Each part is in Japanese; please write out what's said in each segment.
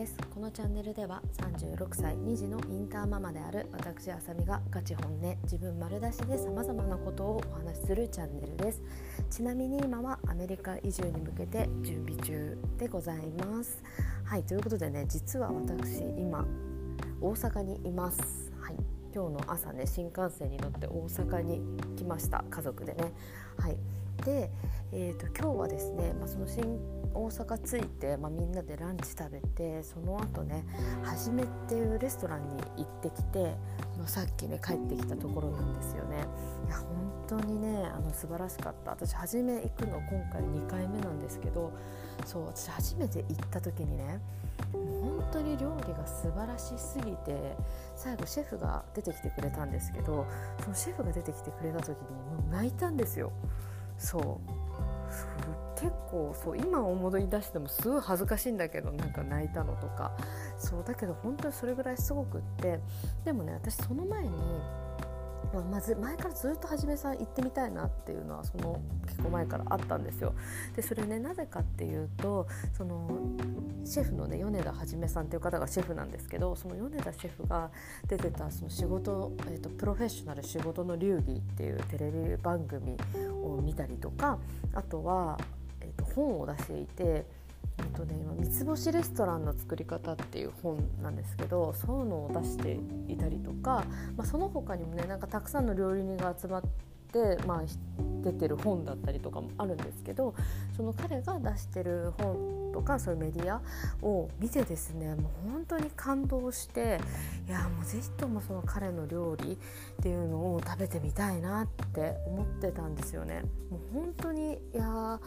です。このチャンネルでは36歳2児のインターママである私あさみがガチ本音自分丸出しで様々なことをお話しするチャンネルです。ちなみに今はアメリカ移住に向けて準備中でございます。はいということでね実は私今大阪にいます。今日の朝ね新幹線に乗って大阪に来ました家族でね。はい。で、えーと、今日はですね、まあ、その新大阪着いて、まあ、みんなでランチ食べてその後ねはじめっていうレストランに行ってきてのさっきね帰ってきたところなんですよね。いや本当にねあの素晴らしかった。私初め行くの今回2回目なんですけどそう私初めて行った時にね本当に料理が素晴らしすぎて最後シェフが出てきてくれたんですけどそのシェフが出てきてくれた時にもう泣いたんですよ。そう。結構そう今思い出してもすごい恥ずかしいんだけどなんか泣いたのとかそうだけど本当にそれぐらいすごくってでもね私その前にまあ、まず前からずっとはじめさん行ってみたいなっていうのはその結構前からあったんですよ。でそれねなぜかっていうとそのシェフのね米田はじめさんっていう方がシェフなんですけどその米田シェフが出てたその仕事、えーと、プロフェッショナル仕事の流儀っていうテレビ番組を見たりとかあとは、本を出していてえっとね、今三つ星レストランの作り方っていう本なんですけどそういうのを出していたりとか、まあ、その他にもねなんかたくさんの料理人が集まって、まあ、出てる本だったりとかもあるんですけどその彼が出してる本とかそういうメディアを見てですねもう本当に感動していやもうぜひともその彼の料理っていうのを食べてみたいなって思ってたんですよね。もう本当にいや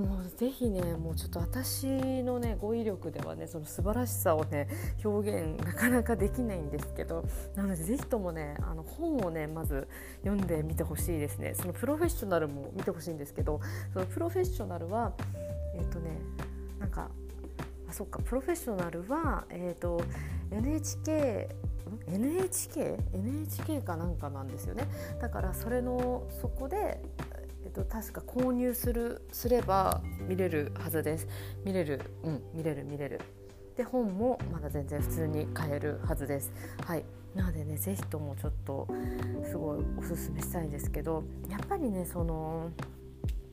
もうぜひねもうちょっと私のね語彙力ではねその素晴らしさをね表現なかなかできないんですけどなのでぜひともねあの本をねまず読んでみてほしいですね。そのプロフェッショナルも見てほしいんですけどそのプロフェッショナルはえっ、ー、とねなんかあそっかプロフェッショナルはえっ、ー、と NHK NHK? NHK かなんかなんですよね。だからそれのそこでっと、確か購入するすれば見れるはずです。見れるうん見れる見れる。で本もまだ全然普通に買えるはずです。はい。なのでね是非ともちょっとすごいおすすめしたいんですけどやっぱりねその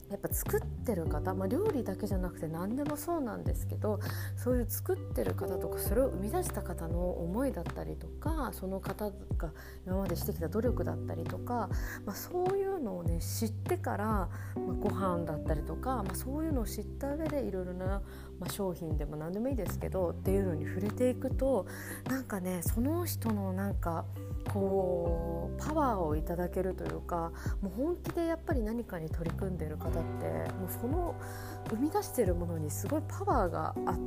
やっぱ作ってる方、まあ、料理だけじゃなくて何でもそうなんですけどそういう作ってる方とかそれを生み出した方の思いだったりとかその方が今までしてきた努力だったりとか、まあ、そういうのをね知ってから、まあ、ご飯だったりとか、まあ、そういうのを知った上でいろいろな、まあ、商品でも何でもいいですけどっていうのに触れていくとなんかねその人のなんかこうパワーをいただけるというかもう本気でやっぱり何かに取り組んでいる方ってもうその生み出してるものにすごいパワーがあ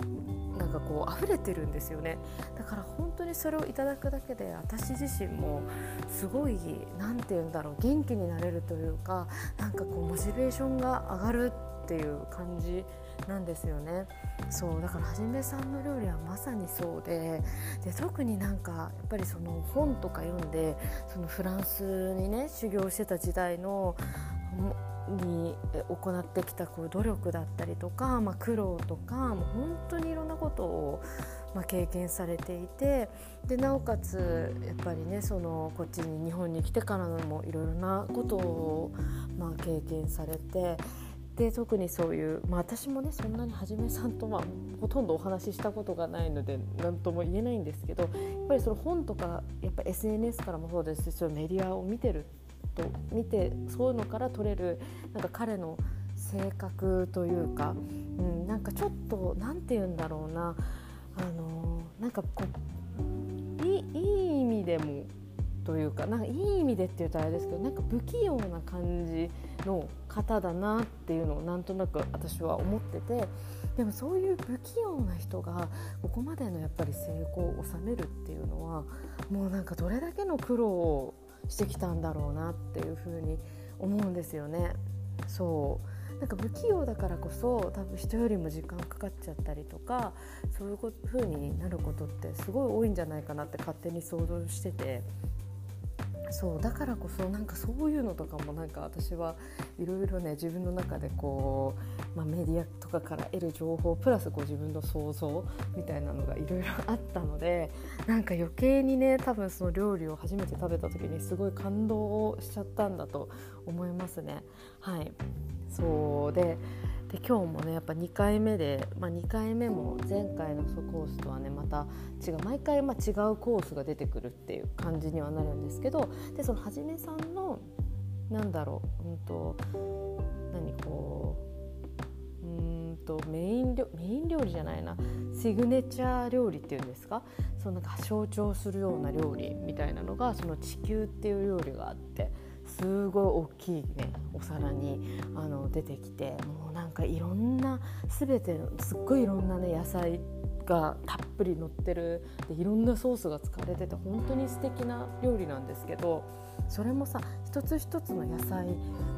なんかこう溢れてるんですよね。だから本当にそれをいただくだけで私自身もすごい何て言うんだろう元気になれるというかなんかこうモチベーションが上がるっていう感じなんですよねそうだからはじめさんの料理はまさにそうでで特になんかやっぱりその本とか読んでそのフランスにね修行してた時代のに行ってきたこう努力だったりとか、まあ、苦労とかもう本当にいろんなことを、まあ、経験されていてでなおかつやっぱりねそのこっちに日本に来てからのもいろいろなことを、まあ、経験されて。で特にそういう、まあ、私もねそんなにはじめさんとはほとんどお話ししたことがないので何とも言えないんですけどやっぱりその本とかやっぱ SNS からもそうですしそういうメディアを見てると見てそういうのから取れるなんか彼の性格というか、うん、なんかちょっと何て言うんだろうなあのなんかこういいいい意味でもというかなんかいい意味でっていうとあれですけどなんか不器用な感じの方だなっていうのをなんとなく私は思っててでもそういう不器用な人がここまでのやっぱり成功を収めるっていうのはもうなんかどれだけの苦労をしてきたんだろうなっていうふうに思うんですよね。そうなんか不器用だからこそ多分人よりも時間かかっちゃったりとかそういう風になることってすごい多いんじゃないかなって勝手に想像しててそうだからこそなんかそういうのとかもなんか私はいろいろね自分の中でこう、まあ、メディアとかから得る情報プラスこう自分の想像みたいなのがいろいろあったのでなんか余計にね多分その料理を初めて食べた時にすごい感動しちゃったんだと思いますね。はいそうでで今日もねやっぱ2回目で、まあ、2回目も前回のコースとはねまた違う毎回ま違うコースが出てくるっていう感じにはなるんですけどでそのはじめさんのなんだろう、うんと、何こううんとメインメイン料理じゃないなシグネチャー料理っていうんですか？そのなんか象徴するような料理みたいなのがその地球っていう料理があって。すごい大きいねお皿にあの出てきてもうなんかいろんな全てのすっごいいろんなね野菜がたっぷり乗ってるでいろんなソースが使われてて本当に素敵な料理なんですけどそれもさ一つ一つの野菜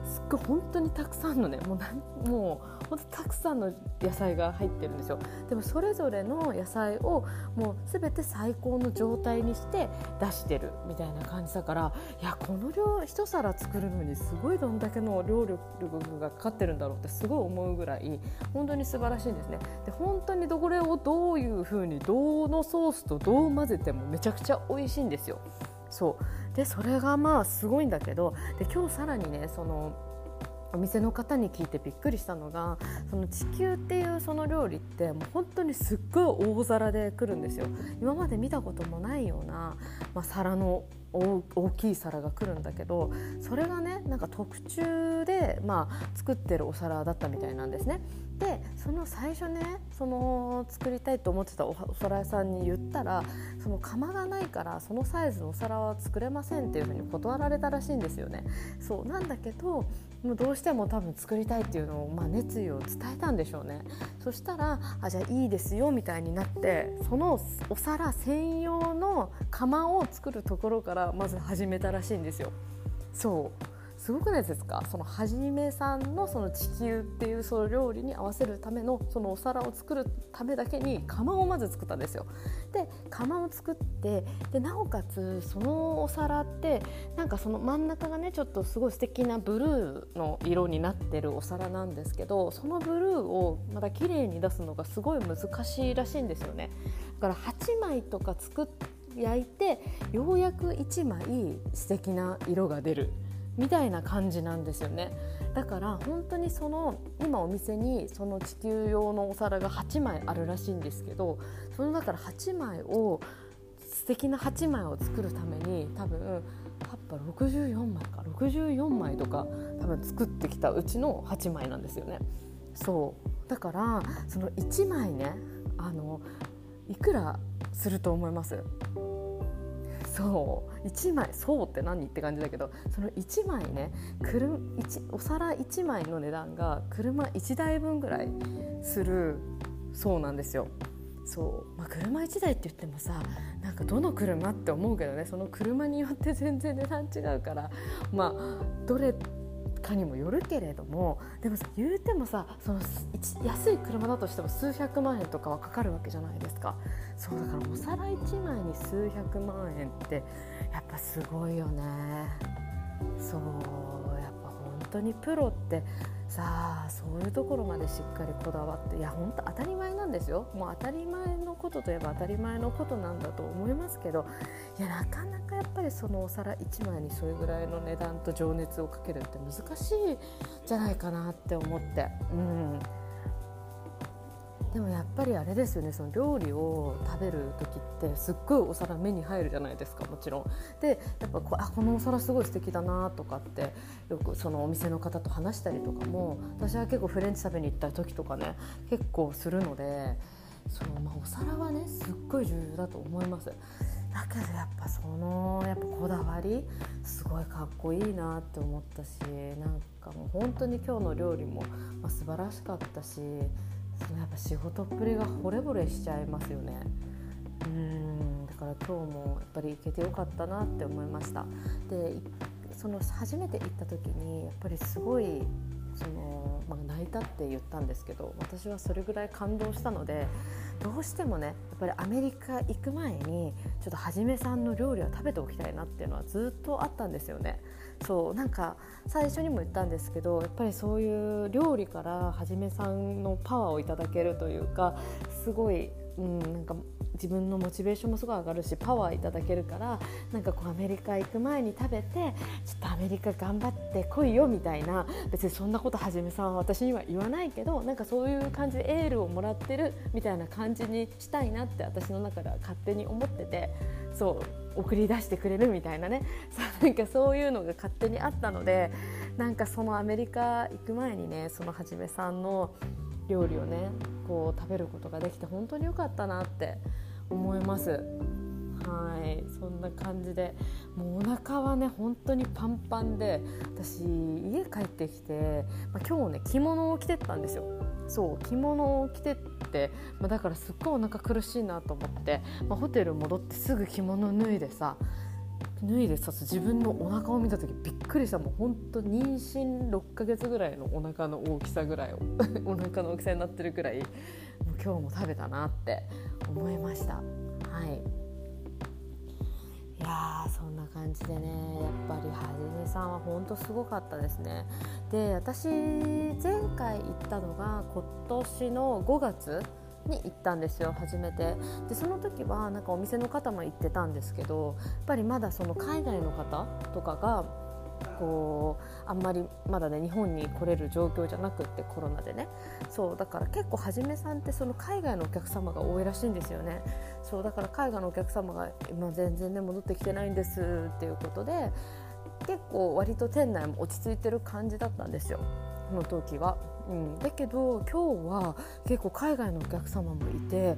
すっごい本当にたくさんのねもうもう本当たくさんの野菜が入ってるんですよ。でもそれぞれの野菜をもう全て最高の状態にして出してるみたいな感じだからいやこの量一皿作るのにすごいどんだけの労力がかかってるんだろうってすごい思うぐらい本当に素晴らしいんですね。で本当にどれをどういう風にどのソースとどう混ぜてもめちゃくちゃ美味しいんですよ。そう。でそれがまあすごいんだけどで今日さらにねそのお店の方に聞いてびっくりしたのがその地球っていうその料理ってもう本当にすっごい大皿で来るんですよ今まで見たこともないような、まあ、皿の大きい皿が来るんだけどそれがねなんか特注で、まあ、作ってるお皿だったみたいなんですね。でその最初ねその作りたいと思ってたお皿屋さんに言ったらその釜がないからそのサイズのお皿は作れませんっていうふうに断られたらしいんですよね。そうなんだけどもうどうしても多分作りたいっていうのを、まあ、熱意を伝えたんでしょうね。そしたらあじゃあいいですよみたいになってそのお皿専用の釜を作るところからまず始めたらしいんですよ。そうすごくないですか？そのはじめさんのその地球っていうその料理に合わせるためのそのお皿を作るためだけに釜をまず作ったんですよ。で釜を作ってでなおかつそのお皿ってなんかその真ん中がねちょっとすごい素敵なブルーの色になってるお皿なんですけどそのブルーをまた綺麗に出すのがすごい難しいらしいんですよね。だから8枚とか作っ焼いてようやく1枚素敵な色が出るみたいな感じなんですよね。だから本当にその今お店にその地球用のお皿が8枚あるらしいんですけどそのだから8枚を素敵な8枚を作るために多分葉っぱ64枚か64枚とか多分作ってきたうちの8枚なんですよね。そう。だからその1枚ねあのいくらすると思います？そう1枚そうって何って感じだけどその1枚ね車お皿1枚の値段が車1台分ぐらいするそうなんですよ。そう、まあ、車1台って言ってもさなんかどの車って思うけどねその車によって全然値段違うからまあどれかにもよるけれどもでも言うてもさその安い車だとしても数百万円とかはかかるわけじゃないですか。そうだからお皿1枚に数百万円ってやっぱすごいよね。そうやっぱ本当にプロってさあそういうところまでしっかりこだわっていや本当当たり前なんですよもう当たり前のことといえば当たり前のことなんだと思いますけどいやなかなかやっぱりそのお皿1枚にそれぐらいの値段と情熱をかけるって難しいじゃないかなって思って。うんでもやっぱりあれですよねその料理を食べる時ってすっごいお皿目に入るじゃないですかもちろん。でやっぱこあこのお皿すごい素敵だなとかってよくそのお店の方と話したりとかも私は結構フレンチ食べに行った時とかね結構するのでその、まあ、お皿はねすっごい重要だと思います。だけどやっぱそのやっぱこだわりすごいかっこいいなって思ったしなんかもう本当に今日の料理も、まあ、素晴らしかったしそのやっぱ仕事っぷりが惚れ惚れしちゃいますよねうんだから今日もやっぱり行けてよかったなって思いましたでその初めて行った時にやっぱりすごいその、まあ、泣いたって言ったんですけど私はそれぐらい感動したのでどうしてもねやっぱりアメリカ行く前にちょっとはじめさんの料理は食べておきたいなっていうのはずっとあったんですよね。そうなんか最初にも言ったんですけどやっぱりそういう料理からはじめさんのパワーをいただけるというかすごい、うん、なんか自分のモチベーションもすごい上がるしパワーいただけるからなんかこうアメリカ行く前に食べてちょっとアメリカ頑張ってこいよみたいな別にそんなことはじめさんは私には言わないけどなんかそういう感じでエールをもらってるみたいな感じにしたいなって私の中では勝手に思っててそう。送り出してくれるみたいなね。なんかそういうのが勝手にあったのでなんかそのアメリカ行く前にねそのはじめさんの料理をねこう食べることができて本当に良かったなって思います。はい。そんな感じでもうお腹はね本当にパンパンで私家帰ってきて、まあ、今日ね着物を着てったんですよ。そう着物を着てって、まあ、だからすっごいお腹苦しいなと思って、まあ、ホテル戻ってすぐ着物脱いでさ脱いでさ自分のお腹を見た時びっくりした。もうほんと妊娠6ヶ月ぐらいのお腹の大きさぐらいを お腹の大きさになってるくらいもう今日も食べたなって思いました。はい。いやそんな感じでねやっぱりはじめさんはほんとすごかったですね。で私前回行ったのが今年の5月に行ったんですよ初めて。でその時はなんかお店の方も行ってたんですけどやっぱりまだその海外の方とかがこうあんまりまだね日本に来れる状況じゃなくってコロナでね。そうだから結構はじめさんってその海外のお客様が多いらしいんですよね。そうだから海外のお客様が今全然ね戻ってきてないんですっていうことで結構割と店内も落ち着いてる感じだったんですよ。この時は。うん、だけど今日は結構海外のお客様もいて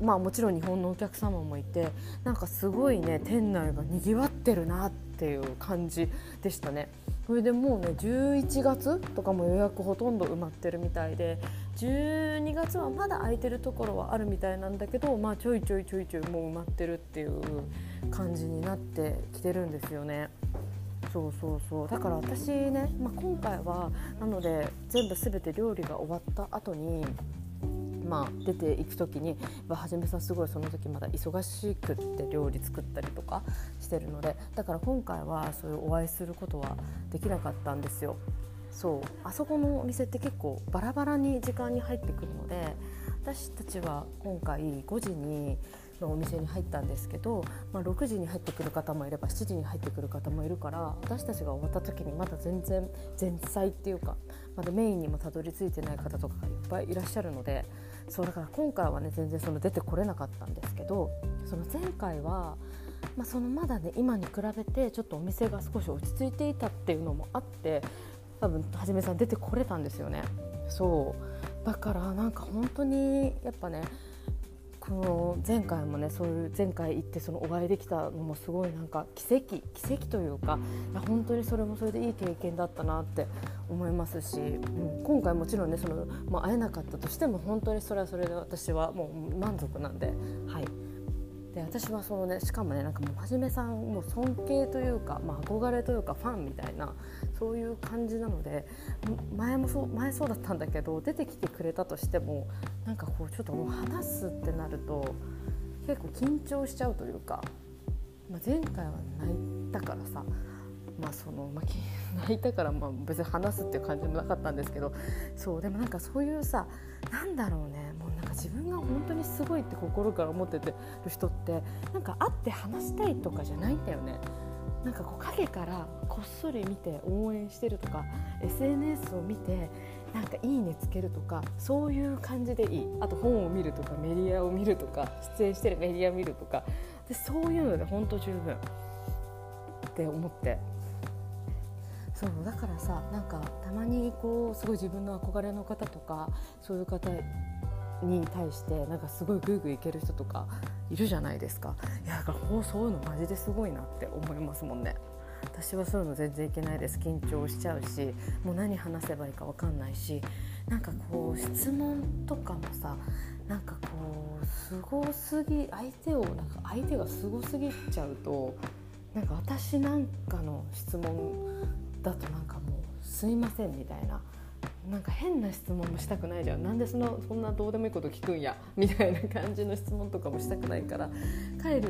まあもちろん日本のお客様もいてなんかすごいね店内がにぎわってるなってていう感じでしたね。それでもうね11月とかも予約ほとんど埋まってるみたいで12月はまだ空いてるところはあるみたいなんだけど、まあ、ちょいちょいちょいちょいもう埋まってるっていう感じになってきてるんですよね。そうそうそうだから私ね、まあ、今回はなので全部全て料理が終わった後にまあ、出ていく時にはじめさんすごいその時まだ忙しくって料理作ったりとかしてるのでだから今回はそういうお会いすることはできなかったんですよ。そうあそこのお店って結構バラバラに時間に入ってくるので私たちは今回5時にのお店に入ったんですけど、まあ、6時に入ってくる方もいれば7時に入ってくる方もいるから私たちが終わった時にまだ全然前菜っていうかまだメインにもたどり着いてない方とかがいっぱいいらっしゃるのでそうだから今回はね全然その出てこれなかったんですけどその前回は、まあ、そのまだね今に比べてちょっとお店が少し落ち着いていたっていうのもあって多分はじめさん出てこれたんですよね。そうだからなんか本当にやっぱねこの前回もねそういう前回行ってそのお会いできたのもすごいなんか奇跡奇跡というかいや本当にそれもそれでいい経験だったなって思いますし、うん、今回もちろんねその、まあ、会えなかったとしても本当にそれはそれで私はもう満足なんではい。で私はそのねしかもねなんかもうはじめさんも尊敬というか、まあ、憧れというかファンみたいなそういう感じなので前もそう前そうだったんだけど出てきてくれたとしてもなんかこうちょっともう話すってなると結構緊張しちゃうというか、まあ、前回は泣いたからさまあその、まあ、泣いたからまあ別に話すっていう感じもなかったんですけどそうでもなんかそういうさなんだろうね。もうなんか自分が本当にすごいって心から思っててる人ってなんか会って話したいとかじゃないんだよね。なんかこう影からこっそり見て応援してるとか SNS を見てなんか「いいね」つけるとかそういう感じでいい。あと本を見るとかメディアを見るとか出演してるメディアを見るとかでそういうので本当十分って思って。そうだからさなんかたまにこうすごい自分の憧れの方とかそういう方に対してなんかすごいグイグイいける人とかいるじゃないですか。いやだからそういうのマジですごいなって思いますもんね。私はそういうの全然いけないです。緊張しちゃうしもう何話せばいいか分かんないしなんかこう質問とかもさなんかこうすごすぎ相手をなんか相手がすごすぎちゃうとなんか私なんかの質問「すいません」みたいな。なんか変な質問もしたくないじゃん。なんでそのそんなどうでもいいこと聞くんや。みたいな感じの質問とかもしたくないから。彼に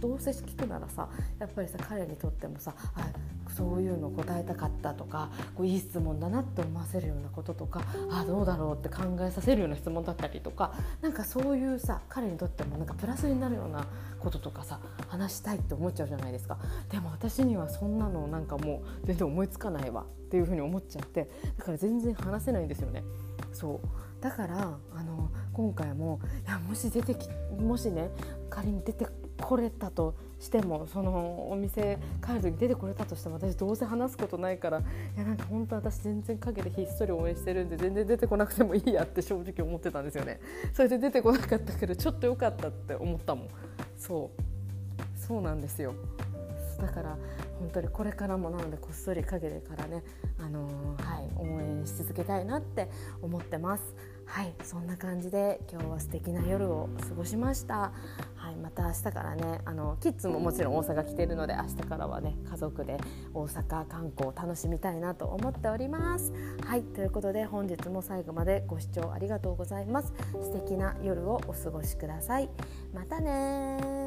どうせ聞くならさ。やっぱりさ彼にとってもさあそういうの答えたかったとかこういい質問だなって思わせるようなこととかあどうだろうって考えさせるような質問だったりとかなんかそういうさ彼にとってもなんかプラスになるようなこととかさ話したいって思っちゃうじゃないですかでも私にはそんなのなんかもう全然思いつかないわっていうふうに思っちゃってだから全然話せないんですよね。そうだからあの今回もいやもし出てきもしね仮に出てこれたとしてもそのお店帰る時出てこれたとしても私どうせ話すことないからいやなんか本当私全然陰でひっそり応援してるんで全然出てこなくてもいいやって正直思ってたんですよね。それで出てこなかったけどちょっと良かったって思ったもん。そうそうなんですよ。だから本当にこれからもなのでこっそり陰でからね、あのー、はい、応援し続けたいなって思ってます。はいそんな感じで今日は素敵な夜を過ごしました、はい、また明日からねあのキッズももちろん大阪来てるので明日からはね家族で大阪観光を楽しみたいなと思っております。はいということで本日も最後までご視聴ありがとうございます。素敵な夜をお過ごしください。またね